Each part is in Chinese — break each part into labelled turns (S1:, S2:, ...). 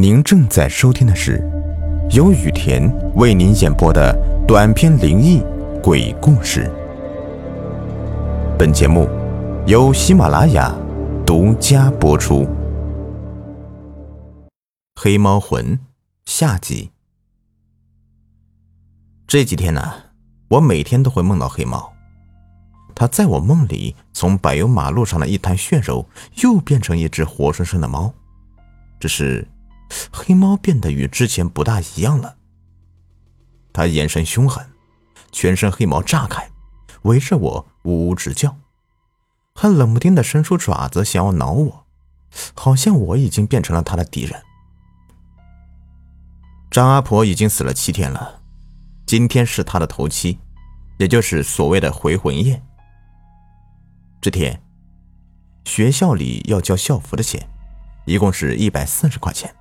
S1: 您正在收听的是由雨田为您演播的短篇灵异鬼故事。本节目由喜马拉雅独家播出。《黑猫魂》下集。这几天呢，我每天都会梦到黑猫。它在我梦里，从柏油马路上的一滩血肉，又变成一只活生生的猫。只是，黑猫变得与之前不大一样了。他眼神凶狠，全身黑毛炸开，围着我呜呜直叫，还冷不丁的伸出爪子想要挠我，好像我已经变成了他的敌人。张阿婆已经死了七天了，今天是她的头七，也就是所谓的回魂夜。这天，学校里要交校服的钱，一共是一百四十块钱。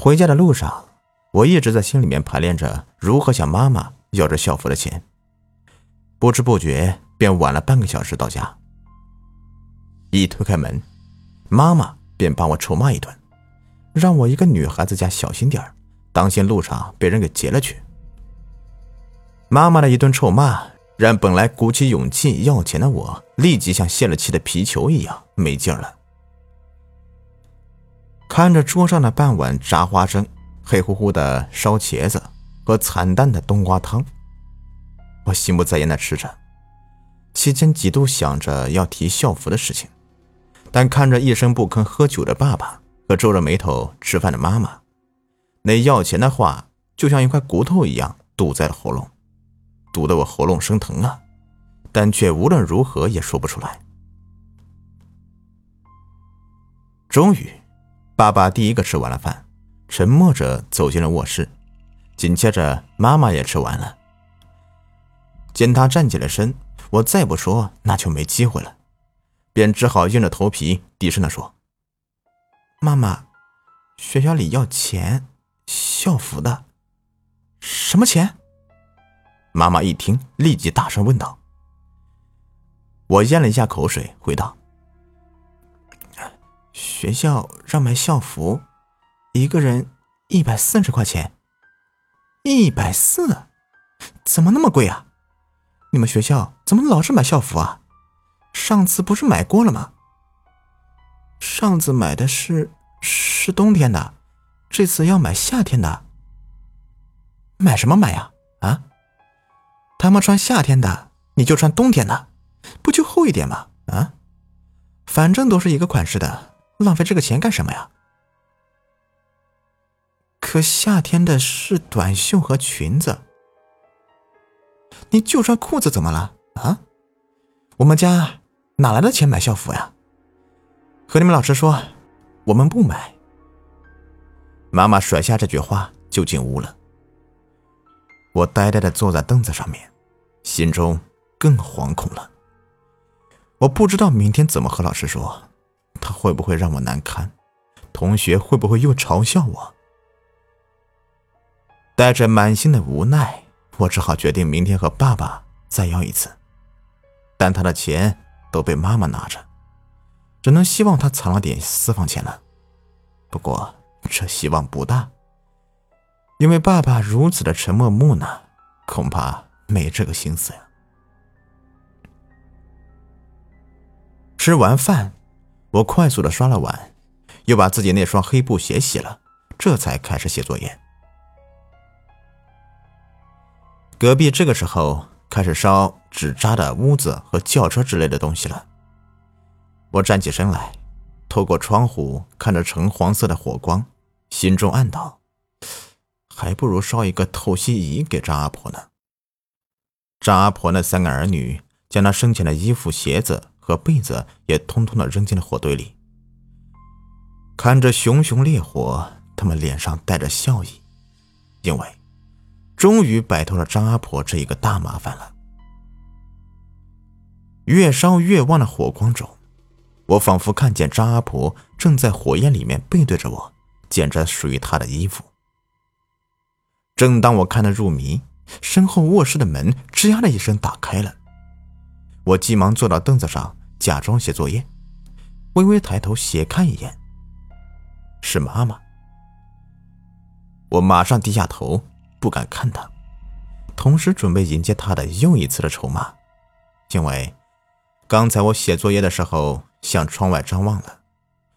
S1: 回家的路上，我一直在心里面排练着如何向妈妈要这校服的钱，不知不觉便晚了半个小时到家。一推开门，妈妈便把我臭骂一顿，让我一个女孩子家小心点儿当心路上被人给劫了去。妈妈的一顿臭骂。让本来鼓起勇气要钱的我，立即像泄了气的皮球一样没劲儿了。看着桌上的半碗炸花生、黑乎乎的烧茄子和惨淡的冬瓜汤，我心不在焉的吃着。期间几度想着要提校服的事情，但看着一声不吭喝酒的爸爸和皱着眉头吃饭的妈妈，那要钱的话就像一块骨头一样堵在了喉咙。堵得我喉咙生疼啊，但却无论如何也说不出来。终于，爸爸第一个吃完了饭，沉默着走进了卧室，紧接着妈妈也吃完了。见他站起了身，我再不说那就没机会了，便只好硬着头皮低声的说：“妈妈，学校里要钱，校服的，什么钱？”妈妈一听，立即大声问道：“我咽了一下口水，回道：学校让买校服，一个人一百四十块钱。一百四，怎么那么贵啊？你们学校怎么老是买校服啊？上次不是买过了吗？上次买的是是冬天的，这次要买夏天的。买什么买呀？啊？”他们穿夏天的，你就穿冬天的，不就厚一点吗？啊，反正都是一个款式的，浪费这个钱干什么呀？可夏天的是短袖和裙子，你就穿裤子怎么了？啊，我们家哪来的钱买校服呀？和你们老师说，我们不买。妈妈甩下这句话就进屋了。我呆呆的坐在凳子上面，心中更惶恐了。我不知道明天怎么和老师说，他会不会让我难堪？同学会不会又嘲笑我？带着满心的无奈，我只好决定明天和爸爸再要一次。但他的钱都被妈妈拿着，只能希望他藏了点私房钱了。不过这希望不大。因为爸爸如此的沉默木讷，恐怕没这个心思呀。吃完饭，我快速的刷了碗，又把自己那双黑布鞋洗了，这才开始写作业。隔壁这个时候开始烧纸扎的屋子和轿车之类的东西了。我站起身来，透过窗户看着橙黄色的火光，心中暗道。还不如烧一个透析仪给张阿婆呢。张阿婆那三个儿女将她生前的衣服、鞋子和被子也通通的扔进了火堆里。看着熊熊烈火，他们脸上带着笑意，因为终于摆脱了张阿婆这一个大麻烦了。越烧越旺的火光中，我仿佛看见张阿婆正在火焰里面背对着我，捡着属于她的衣服。正当我看得入迷，身后卧室的门吱呀的一声打开了。我急忙坐到凳子上，假装写作业，微微抬头斜看一眼，是妈妈。我马上低下头，不敢看他，同时准备迎接他的又一次的筹码，因为刚才我写作业的时候向窗外张望了，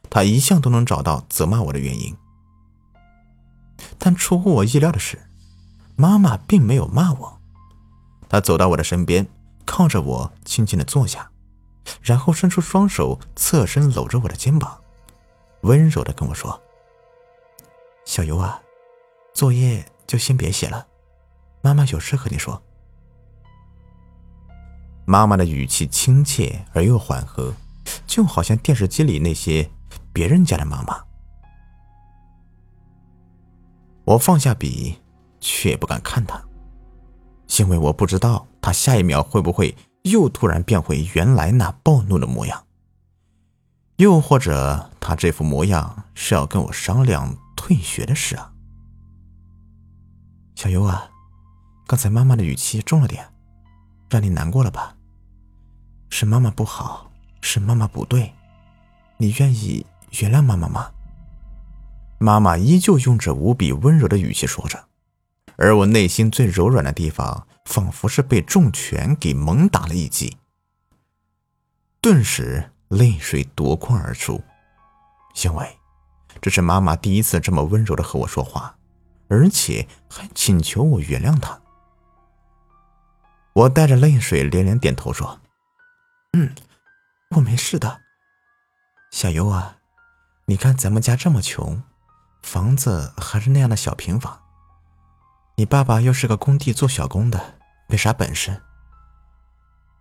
S1: 他一向都能找到责骂我的原因。但出乎我意料的是，妈妈并没有骂我，她走到我的身边，靠着我轻轻的坐下，然后伸出双手侧身搂着我的肩膀，温柔的跟我说：“小尤啊。”作业就先别写了，妈妈有事和你说。妈妈的语气亲切而又缓和，就好像电视机里那些别人家的妈妈。我放下笔，却不敢看她，因为我不知道他下一秒会不会又突然变回原来那暴怒的模样，又或者他这副模样是要跟我商量退学的事啊。小优啊，刚才妈妈的语气重了点，让你难过了吧？是妈妈不好，是妈妈不对，你愿意原谅妈妈吗？妈妈依旧用着无比温柔的语气说着，而我内心最柔软的地方，仿佛是被重拳给猛打了一击，顿时泪水夺眶而出，因为这是妈妈第一次这么温柔的和我说话。而且还请求我原谅他。我带着泪水连连点头说：“嗯，我没事的。”小优啊，你看咱们家这么穷，房子还是那样的小平房。你爸爸又是个工地做小工的，没啥本事。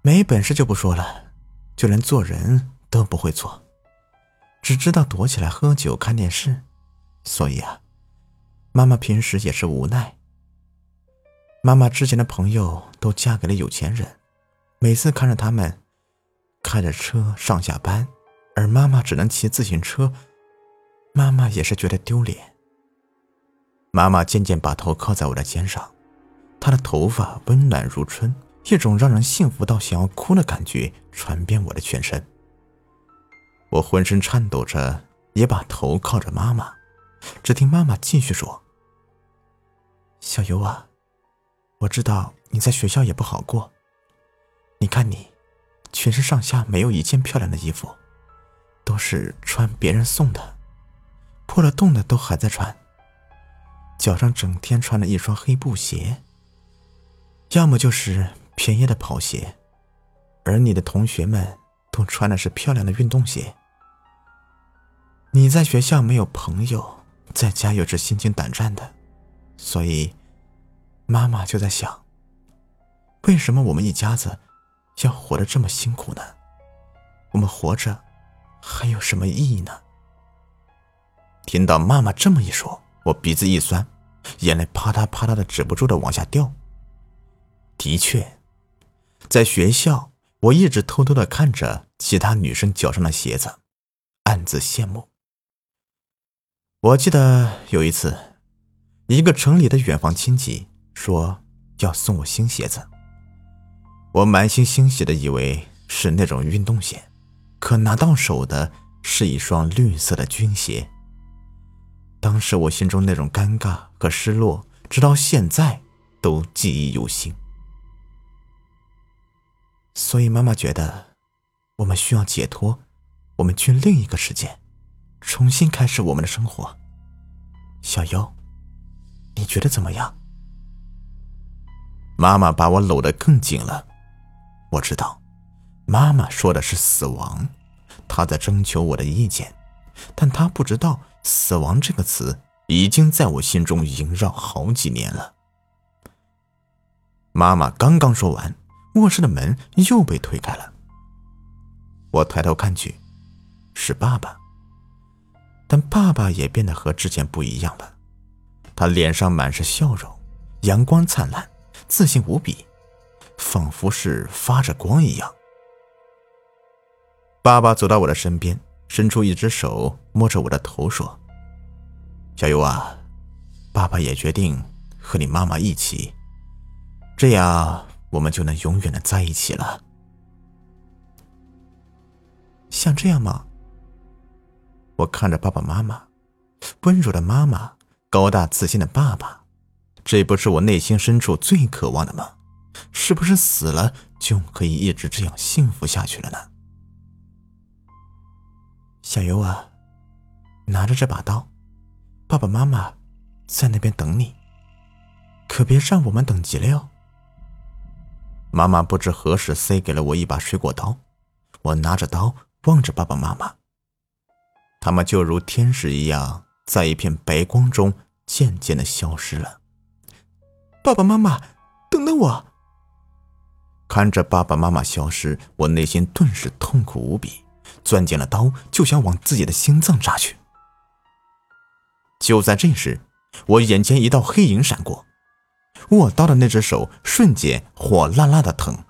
S1: 没本事就不说了，就连做人都不会做，只知道躲起来喝酒看电视。所以啊。妈妈平时也是无奈。妈妈之前的朋友都嫁给了有钱人，每次看着他们开着车上下班，而妈妈只能骑自行车，妈妈也是觉得丢脸。妈妈渐渐把头靠在我的肩上，她的头发温暖如春，一种让人幸福到想要哭的感觉传遍我的全身。我浑身颤抖着，也把头靠着妈妈。只听妈妈继续说：“小尤啊，我知道你在学校也不好过。你看你，全身上下没有一件漂亮的衣服，都是穿别人送的，破了洞的都还在穿。脚上整天穿着一双黑布鞋，要么就是便宜的跑鞋，而你的同学们都穿的是漂亮的运动鞋。你在学校没有朋友。”在家又是心惊胆战的，所以妈妈就在想：为什么我们一家子要活得这么辛苦呢？我们活着还有什么意义呢？听到妈妈这么一说，我鼻子一酸，眼泪啪嗒啪嗒的止不住的往下掉。的确，在学校，我一直偷偷的看着其他女生脚上的鞋子，暗自羡慕。我记得有一次，一个城里的远房亲戚说要送我新鞋子，我满心欣喜的以为是那种运动鞋，可拿到手的是一双绿色的军鞋。当时我心中那种尴尬和失落，直到现在都记忆犹新。所以妈妈觉得，我们需要解脱，我们去另一个世界。重新开始我们的生活，小优，你觉得怎么样？妈妈把我搂得更紧了。我知道，妈妈说的是死亡，她在征求我的意见，但她不知道“死亡”这个词已经在我心中萦绕好几年了。妈妈刚刚说完，卧室的门又被推开了。我抬头看去，是爸爸。但爸爸也变得和之前不一样了，他脸上满是笑容，阳光灿烂，自信无比，仿佛是发着光一样。爸爸走到我的身边，伸出一只手摸着我的头，说：“小优啊，爸爸也决定和你妈妈一起，这样我们就能永远的在一起了。像这样吗？”我看着爸爸妈妈，温柔的妈妈高大自信的爸爸，这不是我内心深处最渴望的吗？是不是死了就可以一直这样幸福下去了呢？小尤啊，拿着这把刀，爸爸妈妈在那边等你，可别让我们等急了哟。妈妈不知何时塞给了我一把水果刀，我拿着刀望着爸爸妈妈，他们就如天使一样，在一片白光中渐渐的消失了。爸爸妈妈，等等我！看着爸爸妈妈消失，我内心顿时痛苦无比，攥紧了刀，就想往自己的心脏扎去。就在这时，我眼前一道黑影闪过。握刀的那只手瞬间火辣辣的疼，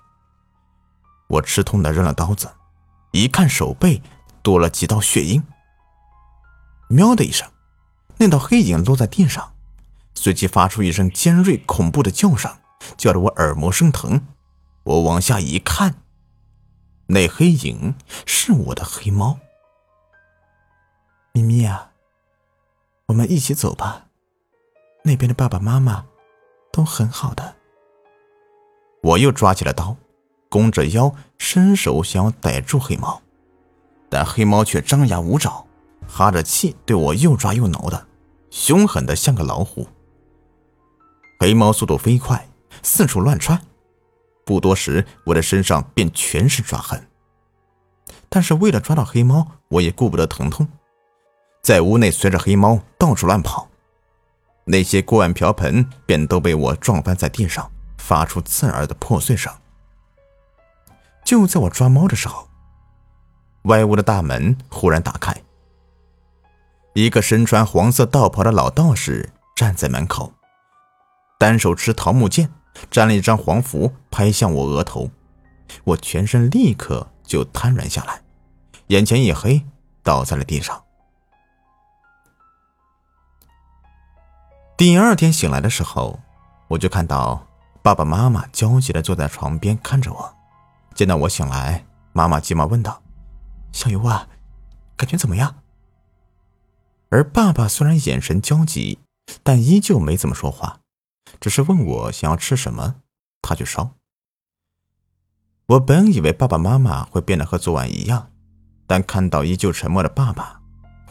S1: 我吃痛的扔了刀子，一看手背多了几道血印。喵的一声，那道黑影落在地上，随即发出一声尖锐恐怖的叫声，叫得我耳膜生疼。我往下一看，那黑影是我的黑猫。咪咪呀，我们一起走吧，那边的爸爸妈妈。都很好的。我又抓起了刀，弓着腰，伸手想要逮住黑猫，但黑猫却张牙舞爪，哈着气对我又抓又挠的，凶狠的像个老虎。黑猫速度飞快，四处乱窜，不多时，我的身上便全是抓痕。但是为了抓到黑猫，我也顾不得疼痛，在屋内随着黑猫到处乱跑。那些锅碗瓢盆便都被我撞翻在地上，发出刺耳的破碎声。就在我抓猫的时候，外屋的大门忽然打开，一个身穿黄色道袍的老道士站在门口，单手持桃木剑，沾了一张黄符，拍向我额头，我全身立刻就瘫软下来，眼前一黑，倒在了地上。第二天醒来的时候，我就看到爸爸妈妈焦急的坐在床边看着我。见到我醒来，妈妈急忙问道：“小尤啊，感觉怎么样？”而爸爸虽然眼神焦急，但依旧没怎么说话，只是问我想要吃什么，他就烧。我本以为爸爸妈妈会变得和昨晚一样，但看到依旧沉默的爸爸，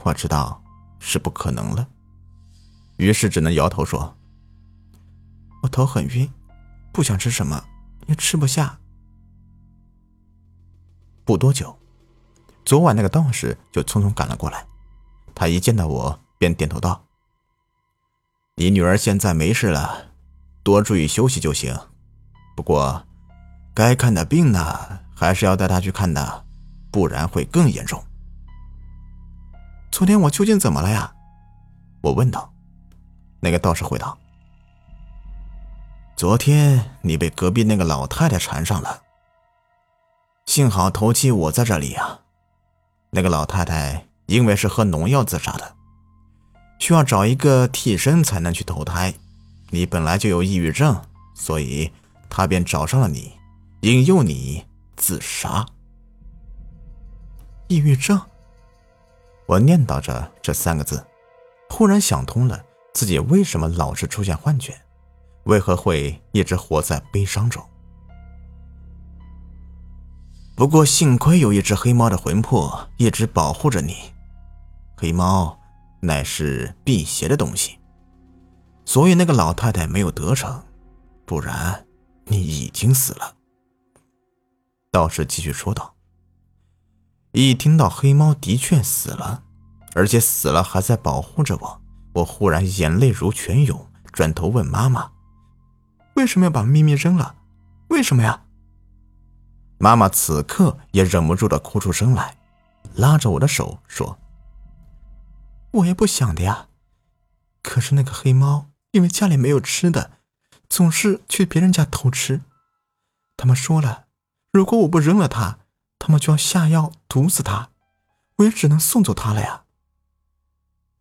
S1: 我知道是不可能了。于是只能摇头说：“我头很晕，不想吃什么，也吃不下。”不多久，昨晚那个道士就匆匆赶了过来。他一见到我，便点头道：“你女儿现在没事了，多注意休息就行。不过，该看的病呢，还是要带她去看的，不然会更严重。”昨天我究竟怎么了呀？我问道。那个道士回答：“昨天你被隔壁那个老太太缠上了，幸好头七我在这里啊。那个老太太因为是喝农药自杀的，需要找一个替身才能去投胎。你本来就有抑郁症，所以他便找上了你，引诱你自杀。抑郁症。”我念叨着这三个字，忽然想通了。自己为什么老是出现幻觉？为何会一直活在悲伤中？不过幸亏有一只黑猫的魂魄一直保护着你。黑猫乃是辟邪的东西，所以那个老太太没有得逞，不然你已经死了。道士继续说道。一听到黑猫的确死了，而且死了还在保护着我。我忽然眼泪如泉涌，转头问妈妈：“为什么要把咪咪扔了？为什么呀？”妈妈此刻也忍不住的哭出声来，拉着我的手说：“我也不想的呀，可是那个黑猫因为家里没有吃的，总是去别人家偷吃。他们说了，如果我不扔了它，他们就要下药毒死它，我也只能送走它了呀。”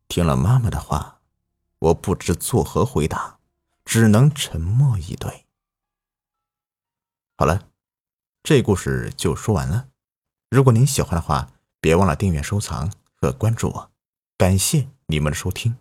S1: 听了妈妈的话，我不知作何回答，只能沉默以对。好了，这故事就说完了。如果您喜欢的话，别忘了订阅、收藏和关注我。感谢你们的收听。